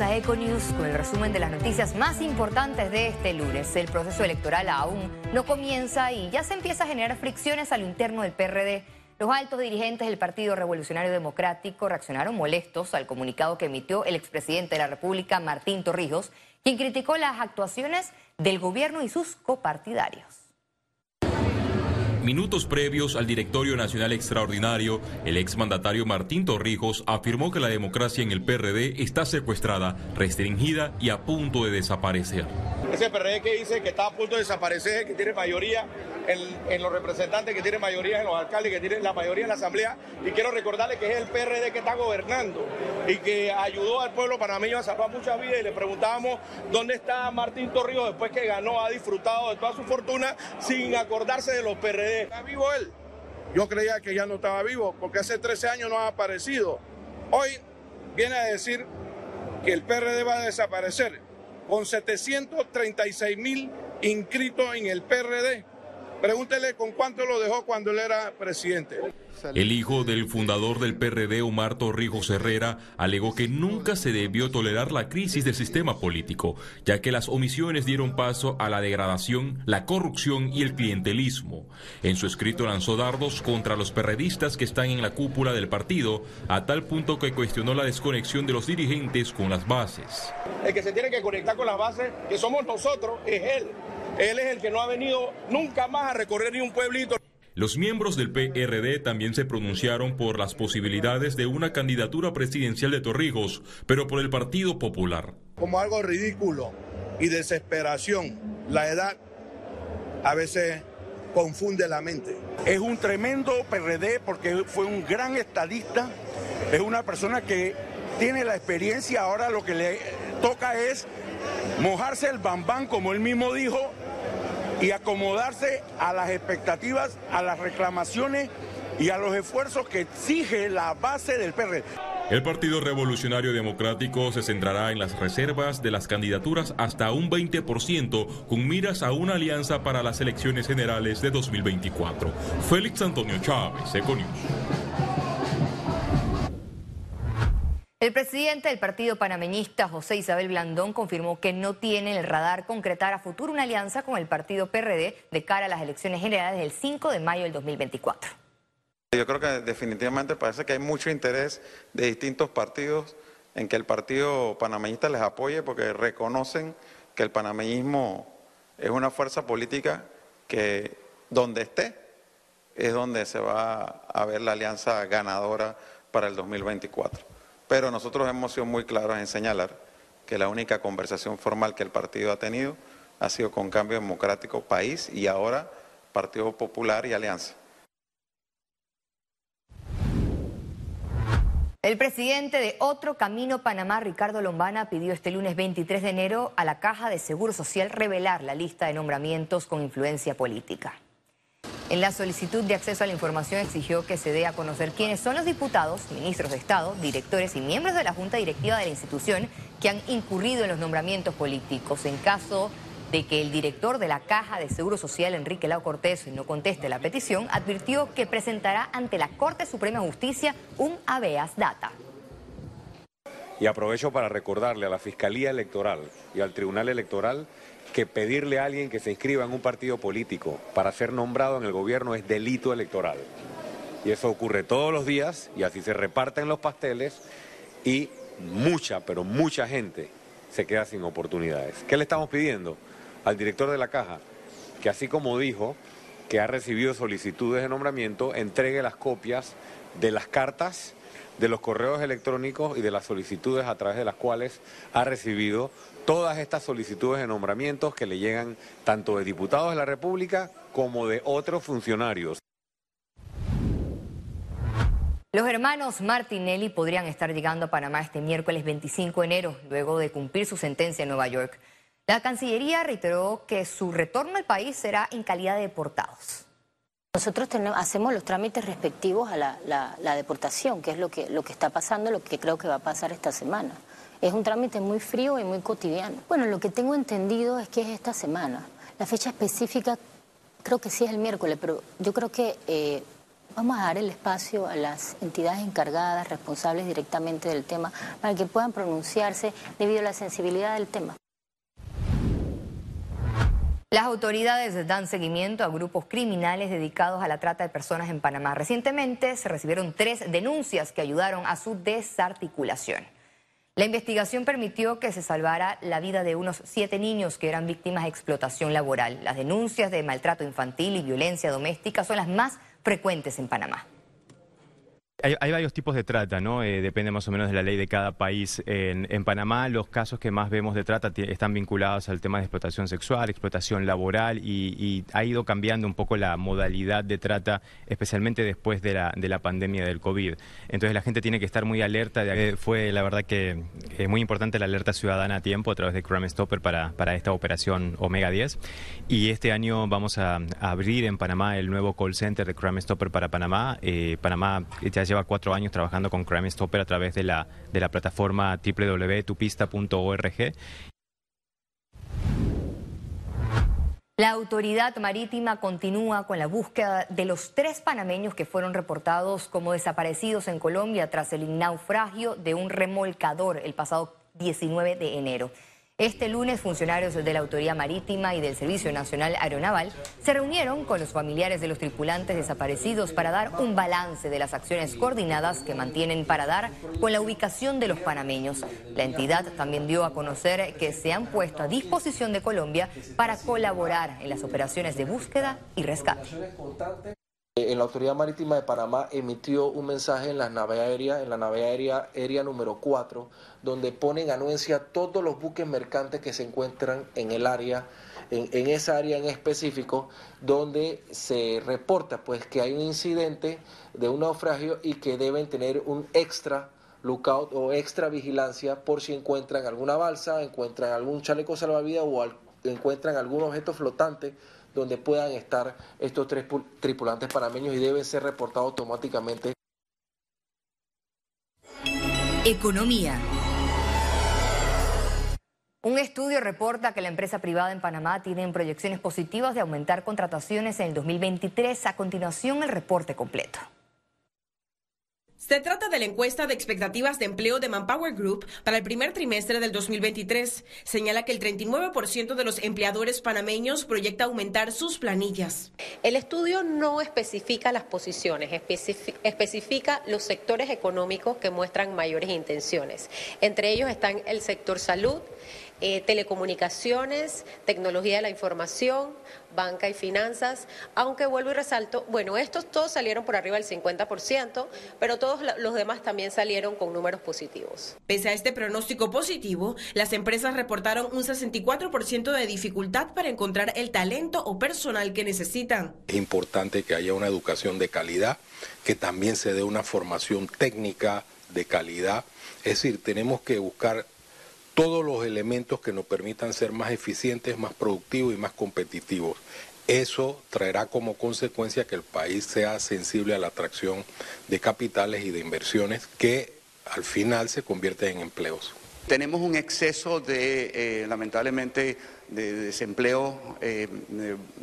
A Econews con el resumen de las noticias más importantes de este lunes. El proceso electoral aún no comienza y ya se empieza a generar fricciones a lo interno del PRD. Los altos dirigentes del Partido Revolucionario Democrático reaccionaron molestos al comunicado que emitió el expresidente de la República, Martín Torrijos, quien criticó las actuaciones del gobierno y sus copartidarios. Minutos previos al directorio nacional extraordinario, el exmandatario Martín Torrijos afirmó que la democracia en el PRD está secuestrada, restringida y a punto de desaparecer. Ese PRD que dice que está a punto de desaparecer, que tiene mayoría en, los representantes, que tiene mayoría en los alcaldes, que tiene la mayoría en la asamblea. Y quiero recordarle que es el PRD que está gobernando y que ayudó al pueblo panameño a salvar muchas vidas. Y le preguntábamos dónde está Martín Torrijos después que ganó, ha disfrutado de toda su fortuna sin acordarse de los PRD. ¿Está vivo él? Yo creía que ya no estaba vivo porque hace 13 años no ha aparecido. Hoy viene a decir que el PRD va a desaparecer con 736 mil inscritos en el PRD. Pregúntele con cuánto lo dejó cuando él era presidente. El hijo del fundador del PRD, Omar Torrijos Herrera, alegó que nunca se debió tolerar la crisis del sistema político, ya que las omisiones dieron paso a la degradación, la corrupción y el clientelismo. En su escrito lanzó dardos contra los perredistas que están en la cúpula del partido, a tal punto que cuestionó la desconexión de los dirigentes con las bases. El que se tiene que conectar con las bases, que somos nosotros, es él. Él es el que no ha venido nunca más a recorrer ni un pueblito. Los miembros del PRD también se pronunciaron por las posibilidades de una candidatura presidencial de Torrijos, pero por el Partido Popular. Como algo ridículo y desesperación, la edad a veces confunde la mente. Es un tremendo PRD porque fue un gran estadista, es una persona que tiene la experiencia, ahora lo que le toca es mojarse el bambán, como él mismo dijo, y acomodarse a las expectativas, a las reclamaciones y a los esfuerzos que exige la base del PRD. El Partido Revolucionario Democrático se centrará en las reservas de las candidaturas hasta un 20% con miras a una alianza para las elecciones generales de 2024. Félix Antonio Chávez, Econius. El presidente del partido panameñista, José Isabel Blandón, confirmó que no tiene en el radar concretar a futuro una alianza con el partido PRD de cara a las elecciones generales del 5 de mayo del 2024. Yo creo que definitivamente parece que hay mucho interés de distintos partidos en que el partido panameñista les apoye porque reconocen que el panameñismo es una fuerza política que donde esté es donde se va a ver la alianza ganadora para el 2024 pero nosotros hemos sido muy claros en señalar que la única conversación formal que el partido ha tenido ha sido con Cambio Democrático País y ahora Partido Popular y Alianza. El presidente de Otro Camino Panamá, Ricardo Lombana, pidió este lunes 23 de enero a la Caja de Seguro Social revelar la lista de nombramientos con influencia política. En la solicitud de acceso a la información exigió que se dé a conocer quiénes son los diputados, ministros de Estado, directores y miembros de la Junta Directiva de la institución que han incurrido en los nombramientos políticos. En caso de que el director de la Caja de Seguro Social, Enrique Lau Cortés, no conteste la petición, advirtió que presentará ante la Corte Suprema de Justicia un habeas data. Y aprovecho para recordarle a la Fiscalía Electoral y al Tribunal Electoral que pedirle a alguien que se inscriba en un partido político para ser nombrado en el gobierno es delito electoral. Y eso ocurre todos los días y así se reparten los pasteles y mucha, pero mucha gente se queda sin oportunidades. ¿Qué le estamos pidiendo al director de la caja? Que así como dijo que ha recibido solicitudes de nombramiento, entregue las copias de las cartas de los correos electrónicos y de las solicitudes a través de las cuales ha recibido todas estas solicitudes de nombramientos que le llegan tanto de diputados de la República como de otros funcionarios. Los hermanos Martinelli podrían estar llegando a Panamá este miércoles 25 de enero, luego de cumplir su sentencia en Nueva York. La Cancillería reiteró que su retorno al país será en calidad de deportados. Nosotros hacemos los trámites respectivos a la, deportación, que es lo que, está pasando, lo que creo que va a pasar esta semana. Es un trámite muy frío y muy cotidiano. Bueno, lo que tengo entendido es que es esta semana. La fecha específica creo que sí es el miércoles, pero yo creo que eh, Vamos a dar el espacio a las entidades encargadas, responsables directamente del tema, para que puedan pronunciarse debido a la sensibilidad del tema. Las autoridades dan seguimiento a grupos criminales dedicados a la trata de personas en Panamá. Recientemente se recibieron tres denuncias que ayudaron a su desarticulación. La investigación permitió que se salvara la vida de unos siete niños que eran víctimas de explotación laboral. Las denuncias de maltrato infantil y violencia doméstica son las más frecuentes en Panamá. Hay, varios tipos de trata, ¿no? Eh, depende más o menos de la ley de cada país. En, Panamá los casos que más vemos de trata están vinculados al tema de explotación sexual, explotación laboral y, ha ido cambiando un poco la modalidad de trata, especialmente después de la, de la pandemia del COVID. Entonces la gente tiene que estar muy alerta. Fue la verdad que es muy importante la alerta ciudadana a tiempo a través de Crime Stopper para, para esta operación Omega 10. Y este año vamos a, abrir en Panamá el nuevo call center de Crime Stopper para Panamá. Eh, Panamá ya lleva cuatro años trabajando con Crime Stopper a través de la, de la plataforma www.tupista.org. La autoridad marítima continúa con la búsqueda de los tres panameños que fueron reportados como desaparecidos en Colombia tras el naufragio de un remolcador el pasado 19 de enero. Este lunes, funcionarios de la Autoridad Marítima y del Servicio Nacional Aeronaval se reunieron con los familiares de los tripulantes desaparecidos para dar un balance de las acciones coordinadas que mantienen para dar con la ubicación de los panameños. La entidad también dio a conocer que se han puesto a disposición de Colombia para colaborar en las operaciones de búsqueda y rescate. En la Autoridad Marítima de Panamá emitió un mensaje en la nave aérea, en la nave aérea, aérea número 4, donde ponen anuencia todos los buques mercantes que se encuentran en el área, en, esa área en específico, donde se reporta pues que hay un incidente de un naufragio y que deben tener un extra lookout o extra vigilancia por si encuentran alguna balsa, encuentran algún chaleco salvavidas o encuentran algún objeto flotante donde puedan estar estos tres tripulantes panameños y deben ser reportados automáticamente. Economía. Un estudio reporta que la empresa privada en Panamá tiene proyecciones positivas de aumentar contrataciones en el 2023. A continuación, el reporte completo. Se trata de la encuesta de expectativas de empleo de Manpower Group para el primer trimestre del 2023. Señala que el 39% de los empleadores panameños proyecta aumentar sus planillas. El estudio no especifica las posiciones, especifica los sectores económicos que muestran mayores intenciones. Entre ellos están el sector salud, eh, telecomunicaciones, tecnología de la información, banca y finanzas, aunque vuelvo y resalto, bueno, estos todos salieron por arriba del 50%, pero todos los demás también salieron con números positivos. Pese a este pronóstico positivo, las empresas reportaron un 64% de dificultad para encontrar el talento o personal que necesitan. Es importante que haya una educación de calidad, que también se dé una formación técnica de calidad. Es decir, tenemos que buscar todos los elementos que nos permitan ser más eficientes, más productivos y más competitivos. Eso traerá como consecuencia que el país sea sensible a la atracción de capitales y de inversiones que al final se convierten en empleos. Tenemos un exceso de, eh, lamentablemente, de desempleo, eh,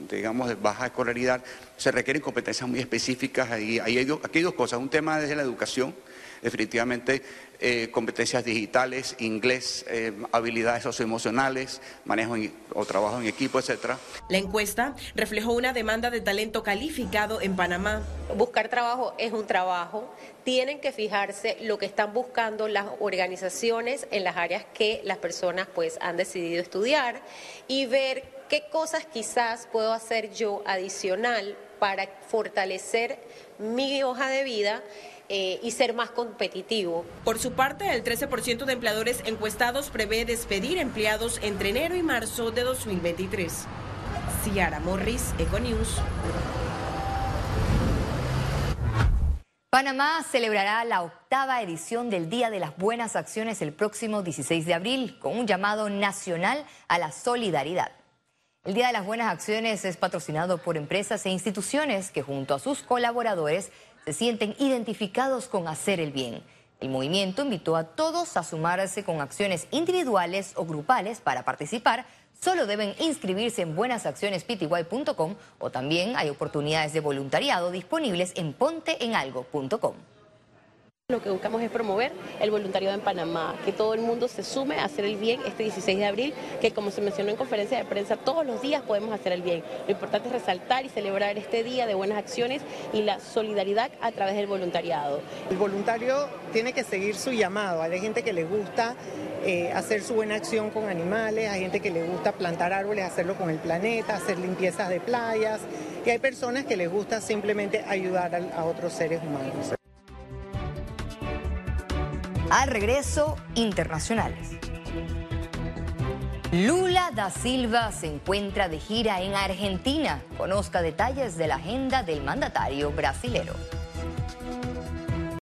digamos, de baja escolaridad. Se requieren competencias muy específicas. Y hay, aquí hay dos cosas. Un tema desde la educación, definitivamente eh, competencias digitales, inglés, eh, habilidades socioemocionales, manejo o trabajo en equipo, etcétera. La encuesta reflejó una demanda de talento calificado en Panamá. Buscar trabajo es un trabajo. Tienen que fijarse lo que están buscando las organizaciones en las áreas que las personas pues han decidido estudiar y ver qué cosas quizás puedo hacer yo adicional para fortalecer mi hoja de vida eh, y ser más competitivo. Por su parte, el 13% de empleadores encuestados prevé despedir empleados entre enero y marzo de 2023. Ciara Morris, Econews. Panamá celebrará la octava edición del Día de las Buenas Acciones el próximo 16 de abril con un llamado nacional a la solidaridad. El Día de las Buenas Acciones es patrocinado por empresas e instituciones que junto a sus colaboradores se sienten identificados con hacer el bien. El movimiento invitó a todos a sumarse con acciones individuales o grupales para participar. Solo deben inscribirse en buenasaccionespty.com o también hay oportunidades de voluntariado disponibles en ponteenalgo.com. Lo que buscamos es promover el voluntariado en Panamá, que todo el mundo se sume a hacer el bien este 16 de abril, que como se mencionó en conferencia de prensa, todos los días podemos hacer el bien. Lo importante es resaltar y celebrar este día de buenas acciones y la solidaridad a través del voluntariado. El voluntario tiene que seguir su llamado. Hay gente que le gusta eh, hacer su buena acción con animales, hay gente que le gusta plantar árboles, hacerlo con el planeta, hacer limpiezas de playas, y hay personas que les gusta simplemente ayudar a otros seres humanos. Al regreso, internacionales. Lula da Silva se encuentra de gira en Argentina. Conozca detalles de la agenda del mandatario brasilero.